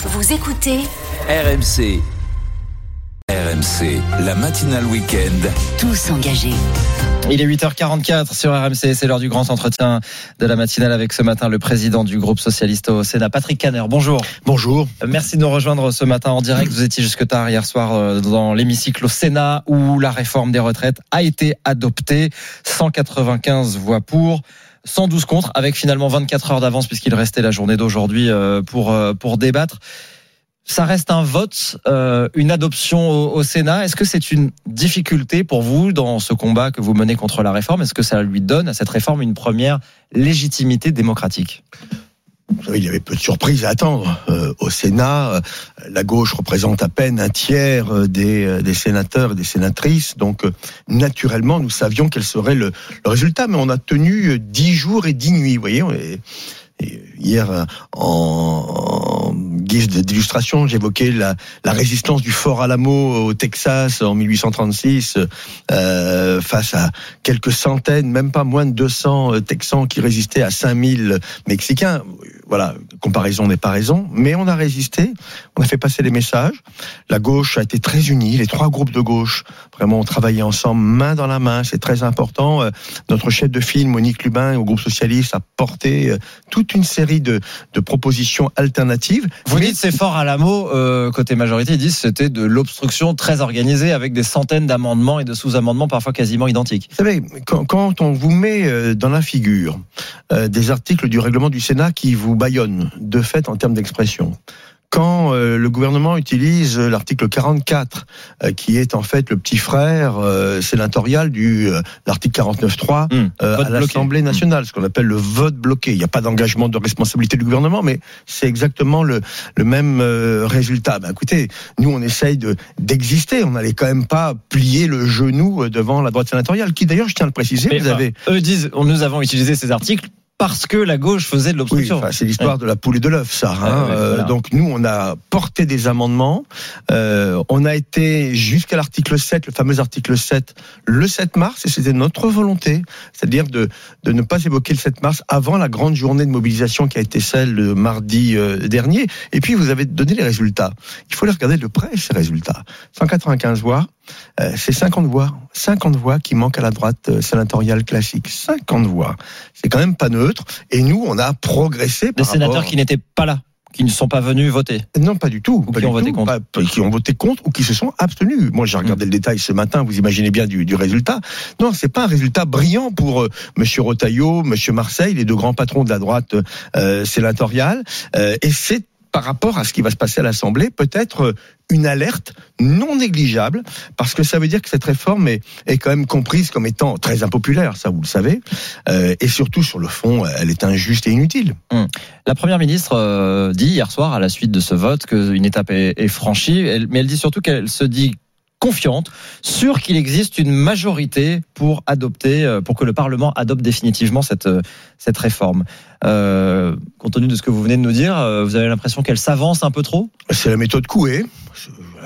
Vous écoutez RMC. RMC, la matinale week-end. Tous engagés. Il est 8h44 sur RMC, c'est l'heure du grand entretien de la matinale avec ce matin le président du groupe socialiste au Sénat, Patrick Caner. Bonjour. Bonjour. Merci de nous rejoindre ce matin en direct. Vous étiez jusque tard hier soir euh, dans l'hémicycle au Sénat où la réforme des retraites a été adoptée. 195 voix pour. 112 contre, avec finalement 24 heures d'avance puisqu'il restait la journée d'aujourd'hui euh, pour, euh, pour débattre. Ça reste un vote, euh, une adoption au, au Sénat. Est-ce que c'est une difficulté pour vous dans ce combat que vous menez contre la réforme? Est-ce que ça lui donne à cette réforme une première légitimité démocratique? Vous savez, il y avait peu de surprises à attendre. Euh, au Sénat, euh, la gauche représente à peine un tiers euh, des, euh, des sénateurs et des sénatrices. Donc, euh, naturellement, nous savions quel serait le, le résultat. Mais on a tenu dix jours et dix nuits, vous voyez. Et, et hier, en, en guise d'illustration, j'évoquais la, la résistance du Fort Alamo au Texas en 1836 euh, face à quelques centaines, même pas moins de 200 euh, Texans qui résistaient à 5000 Mexicains. Voilà, comparaison n'est pas raison, mais on a résisté, on a fait passer les messages. La gauche a été très unie, les trois groupes de gauche vraiment ont travaillé ensemble, main dans la main, c'est très important. Euh, Notre chef de file, Monique Lubin, au groupe socialiste, a porté euh, toute une série de, de propositions alternatives. Vous Mais- dites c'est fort à la mot, euh, côté majorité, ils disent c'était de l'obstruction très organisée avec des centaines d'amendements et de sous-amendements parfois quasiment identiques. Vous savez, quand, quand on vous met euh, dans la figure des articles du règlement du Sénat qui vous bâillonnent de fait en termes d'expression, quand euh, le gouvernement utilise euh, l'article 44, euh, qui est en fait le petit frère euh, sénatorial du l'article 49.3 Hum, euh, vote à l'Assemblée nationale, ce qu'on appelle le vote bloqué. Il n'y a pas d'engagement de responsabilité du gouvernement, mais c'est exactement le, le même résultat. Ben, écoutez, nous on essaye de d'exister. On n'allait quand même pas plier le genou devant la droite sénatoriale, qui d'ailleurs, je tiens à le préciser, Mais, vous enfin, avez Eux disent, nous avons utilisé ces articles parce que la gauche faisait de Oui, l'obstruction. enfin, c'est l'histoire de la poule et de l'œuf, ça. hein. Ouais, ouais, Euh, voilà. donc nous, on a porté des amendements. Euh, on a été jusqu'à l'article 7, le fameux article 7, le 7 mars, et c'était notre volonté, c'est-à-dire de, de ne pas évoquer le 7 mars avant la grande journée de mobilisation qui a été celle de mardi euh, dernier. Et puis, vous avez donné les résultats. Il faut les regarder de près, ces résultats. 195 voix, euh, c'est 50 voix. 50 voix qui manquent à la droite euh, sénatoriale classique. 50 voix. C'est quand même pas neutre. Et nous, on a progressé Des sénateurs rapport- qui n'étaient pas là, qui ne sont pas venus voter. non, pas du tout. Ou pas qui ont voté tout. contre. Pas- qui ont voté contre ou qui se sont abstenus. Moi, j'ai regardé le détail ce matin. Vous imaginez bien du, du résultat. Non, c'est pas un résultat brillant pour euh, Monsieur Rotaillot, Monsieur Marseille, les deux grands patrons de la droite euh, sénatoriale. Euh, et c'est par rapport à ce qui va se passer à l'Assemblée, peut-être euh, une alerte non négligeable, parce que ça veut dire que cette réforme est, est quand même comprise comme étant très impopulaire, ça vous le savez, euh, et surtout sur le fond, elle est injuste et inutile. La première ministre euh, dit hier soir, à la suite de ce vote, qu'une étape est, franchie, mais elle dit surtout qu'elle se dit confiante, sûre qu'il existe une majorité pour adopter, euh, pour que le Parlement adopte définitivement cette euh, cette réforme. Euh, compte tenu de ce que vous venez de nous dire, euh, vous avez l'impression qu'elle s'avance un peu trop? C'est la méthode Coué.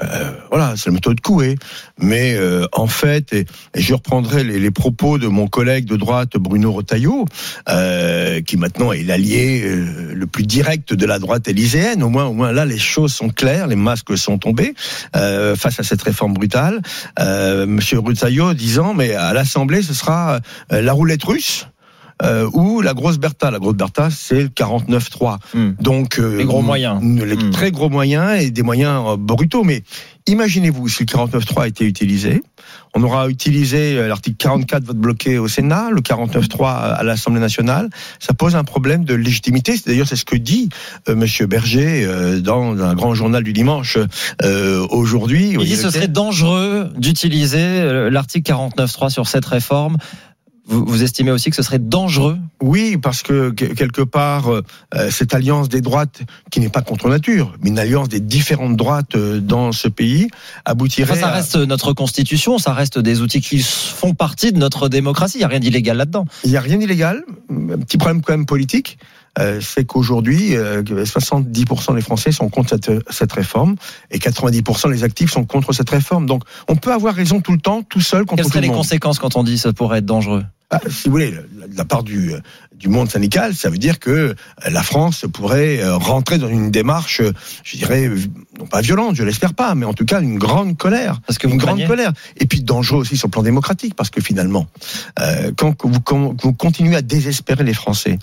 Euh, voilà, c'est la méthode Coué. Mais euh, en fait, et, et je reprendrai les, les propos de mon collègue de droite Bruno Retailleau, euh, qui maintenant est l'allié euh, le plus direct de la droite élyséenne. Au moins, au moins là, les choses sont claires, les masques sont tombés euh, face à cette réforme brutale. Euh, Monsieur Retailleau disant, mais à l'Assemblée, ce sera la roulette russe. Euh, ou la grosse Bertha. La grosse Bertha, c'est le 49-3. Hmm. Donc, euh, Les gros moyens. Les Hmm. très gros moyens et des moyens euh, brutaux. Mais imaginez-vous si le 49.3 a été utilisé. On aura utilisé euh, l'article 44 vote bloqué au Sénat, le 49.3 à l'Assemblée nationale. Ça pose un problème de légitimité. C'est D'ailleurs, c'est ce que dit euh, Monsieur Berger euh, dans un grand journal du dimanche euh, aujourd'hui. Il dit que ce serait dangereux d'utiliser euh, l'article 49.3 sur cette réforme. Vous, vous estimez aussi que ce serait dangereux Oui, parce que que- quelque part, euh, cette alliance des droites, qui n'est pas contre nature, mais une alliance des différentes droites euh, dans ce pays, aboutirait Enfin, ça à- reste notre constitution, ça reste des outils qui font partie de notre démocratie. Il n'y a rien d'illégal là-dedans. Il n'y a rien d'illégal. Un petit problème quand même politique. Euh, c'est qu'aujourd'hui, euh, que 70% des Français sont contre cette, cette réforme et 90% des actifs sont contre cette réforme. Donc, on peut avoir raison tout le temps, tout seul contre Quelles tout seraient le les conséquences quand on dit ça pourrait être dangereux? Bah, si vous voulez, de la part du, du monde syndical, ça veut dire que la France pourrait euh, rentrer dans une démarche, euh, je dirais, non pas violente, je l'espère pas, mais en tout cas une grande colère. Parce que une vous grande craignez colère. Et puis dangereux aussi sur le plan démocratique, parce que finalement, euh, quand vous, quand vous continuez à désespérer les Français,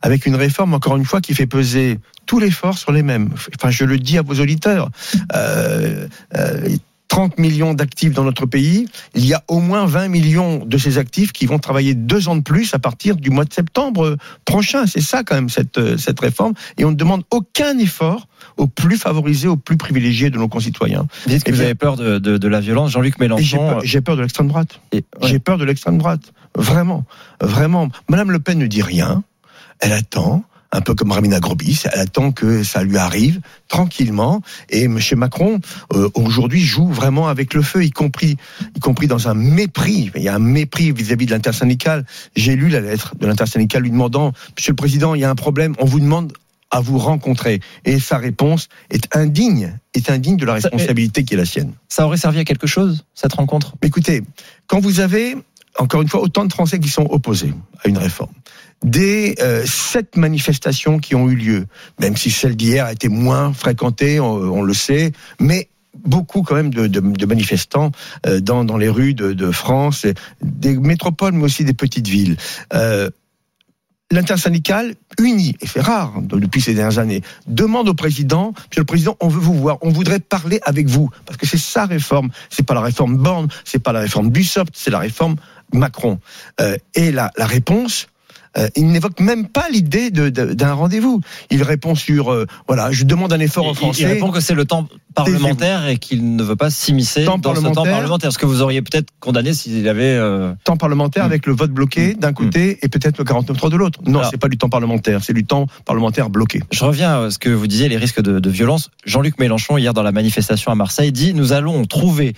avec une réforme, encore une fois, qui fait peser tout l'effort sur les mêmes. Enfin, je le dis à vos auditeurs. Euh, euh, 30 millions d'actifs dans notre pays, il y a au moins 20 millions de ces actifs qui vont travailler deux ans de plus à partir du mois de septembre prochain. C'est ça quand même cette, euh, cette réforme. Et on ne demande aucun effort aux plus favorisés, aux plus privilégiés de nos concitoyens. Vous dites que Eh vous avez peur de, de, de la violence. Jean-Luc j'ai Mélenchon. peur, j'ai peur de l'extrême droite. ouais. J'ai peur de l'extrême droite. Vraiment. Vraiment. Madame Le Pen ne dit rien. Elle attend. Un peu comme Ramina Grobis, elle attend que ça lui arrive tranquillement. Et Monsieur Macron euh, aujourd'hui joue vraiment avec le feu, y compris, y compris dans un mépris. Il y a un mépris vis-à-vis de l'intersyndicale. J'ai lu la lettre de l'intersyndicale lui demandant Monsieur le Président, il y a un problème. On vous demande à vous rencontrer. Et sa réponse est indigne, est indigne de la Ça- responsabilité qui est la sienne. Ça aurait servi à quelque chose, cette rencontre? Écoutez, quand vous avez, encore une fois, autant de Français qui sont opposés à une réforme, des euh, sept manifestations qui ont eu lieu, même si celle d'hier a été moins fréquentée, on, le sait, mais beaucoup quand même de, manifestants euh, dans, les rues de, France, des métropoles, mais aussi des petites villes. Euh, L'intersyndicale, unie, et c'est rare depuis ces dernières années, demande au président, Monsieur le Président, on veut vous voir, on voudrait parler avec vous, parce que c'est sa réforme, c'est pas la réforme Borne, c'est pas la réforme Bussopt, c'est la réforme Macron. Euh, et la, la réponse, euh, il n'évoque même pas l'idée d'un rendez-vous. Il répond sur, euh, voilà, je demande un effort aux il, il Français. répond que c'est le temps parlementaire et qu'il ne veut pas s'immiscer dans ce temps parlementaire. Ce que vous auriez peut-être condamné s'il avait. euh, temps parlementaire Mm. avec le vote bloqué d'un côté et peut-être le 49.3 de l'autre. Non, c'est pas du temps parlementaire, c'est du temps parlementaire bloqué. Je reviens à ce que vous disiez, les risques de, de violence. Jean-Luc Mélenchon, hier dans la manifestation à Marseille, dit Nous allons trouver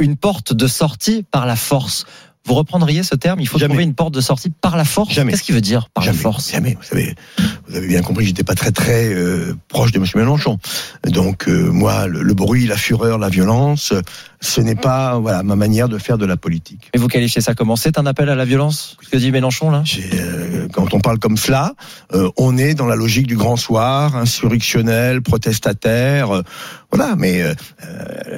une porte de sortie par la force. Vous reprendriez ce terme Il faut Jamais. trouver une porte de sortie par la force Jamais. Qu'est-ce qu'il veut dire par jamais, la force? Jamais. Vous savez, vous avez bien compris, j'étais pas très très euh, proche de M. Mélenchon. Donc euh, moi, le, le bruit, la fureur, la violence, ce n'est pas voilà ma manière de faire de la politique. Et vous qualifiez ça comment? C'est un appel à la violence Ce que dit Mélenchon là? Euh, quand on parle comme cela, euh, on est dans la logique du grand soir, insurrectionnel, protestataire, euh, voilà. Mais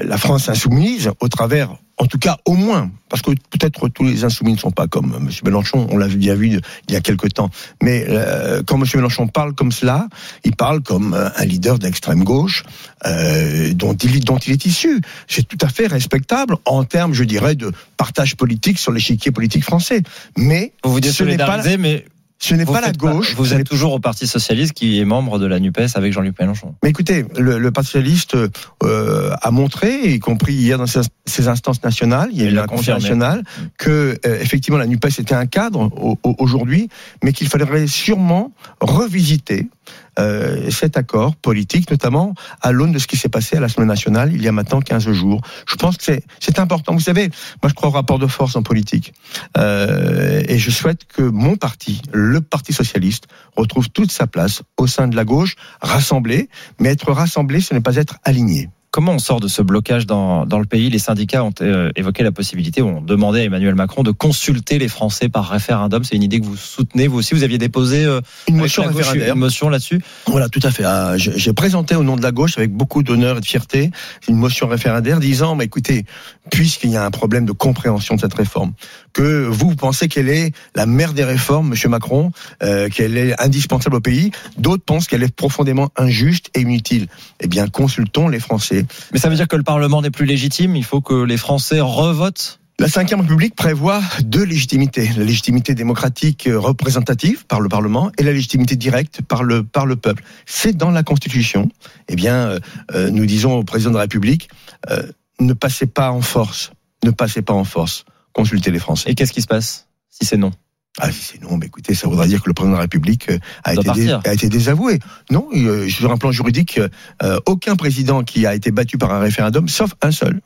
la France insoumise, au travers, en tout cas au moins, parce que peut-être tous les insoumis ne sont pas comme M. Mélenchon, on l'a bien vu il y a quelque temps. Mais euh, quand M. Mélenchon parle comme cela, il parle comme un leader d'extrême gauche euh, dont, il, dont il est issu. C'est tout à fait respectable en termes, je dirais, de partage politique sur l'échiquier politique français. Mais Vous vous ce n'est pas, désolidarisez, mais ce n'est pas la gauche. vous êtes toujours au Parti Socialiste qui est membre de la NUPES avec Jean-Luc Mélenchon. Mais écoutez, le, le Parti socialiste euh, a montré, y compris hier dans ses, ses instances nationales, il y a eu l'a un conseil confirmé. national, que euh, effectivement la Nupes était un cadre au- au- aujourd'hui, mais qu'il faudrait sûrement revisiter euh, cet accord politique, notamment à l'aune de ce qui s'est passé à l'Assemblée nationale il y a maintenant 15 jours. Je pense que c'est- important. Vous savez, moi je crois au rapport de force en politique, Euh, et je souhaite que mon parti, le Parti socialiste, retrouve toute sa place au sein de la gauche, rassemblée, mais être rassemblé, ce n'est pas être aligné. Comment on sort de ce blocage dans, dans le pays? Les syndicats ont euh, évoqué la possibilité, ont demandé à Emmanuel Macron de consulter les Français par référendum. C'est une idée que vous soutenez, vous aussi. Vous aviez déposé euh, Une motion gauche, référendaire. une motion là-dessus? Voilà, tout à fait. Ah, J'ai j'ai présenté au nom de la gauche, avec beaucoup d'honneur et de fierté, une motion référendaire disant, bah, écoutez, puisqu'il y a un problème de compréhension de cette réforme, que vous, pensez qu'elle est la mère des réformes, Monsieur Macron, euh, qu'elle est indispensable au pays, d'autres pensent qu'elle est profondément injuste et inutile. Eh bien, consultons les Français. Mais ça veut dire que le Parlement n'est plus légitime. Il faut que les Français revotent? La Ve République prévoit deux légitimités. La légitimité démocratique représentative par le Parlement et la légitimité directe par le, par le peuple. C'est dans la Constitution. Eh bien, euh, euh, nous disons au président de la République, euh, ne passez pas en force. Ne passez pas en force. Consultez les Français. Et qu'est-ce qui se passe si c'est non? Ah, si c'est non, mais écoutez, ça voudra dire que le président de la République euh, a, été, dé- partir. a été désavoué. Non, euh, sur un plan juridique, euh, aucun président qui a été battu par un référendum, sauf un seul,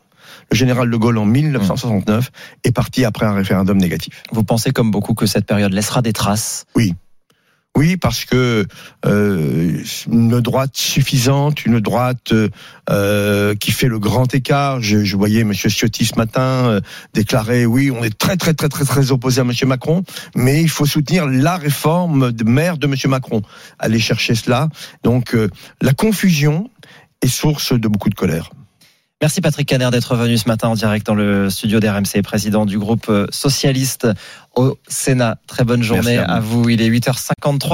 le général de Gaulle en 1969, est parti après un référendum négatif. Vous pensez comme beaucoup que cette période laissera des traces? Oui, Oui, parce que euh, une droite suffisante, une droite euh, qui fait le grand écart. Je, voyais Monsieur Ciotti ce matin euh, déclarer oui, on est très très très très très opposé à Monsieur Macron, mais il faut soutenir la réforme de maire de Monsieur Macron. Aller chercher cela. Donc la confusion est source de beaucoup de colère. Merci Patrick Caner d'être venu ce matin en direct dans le studio d'RMC, président du groupe socialiste au Sénat. Très bonne journée à vous. Il est 8h53.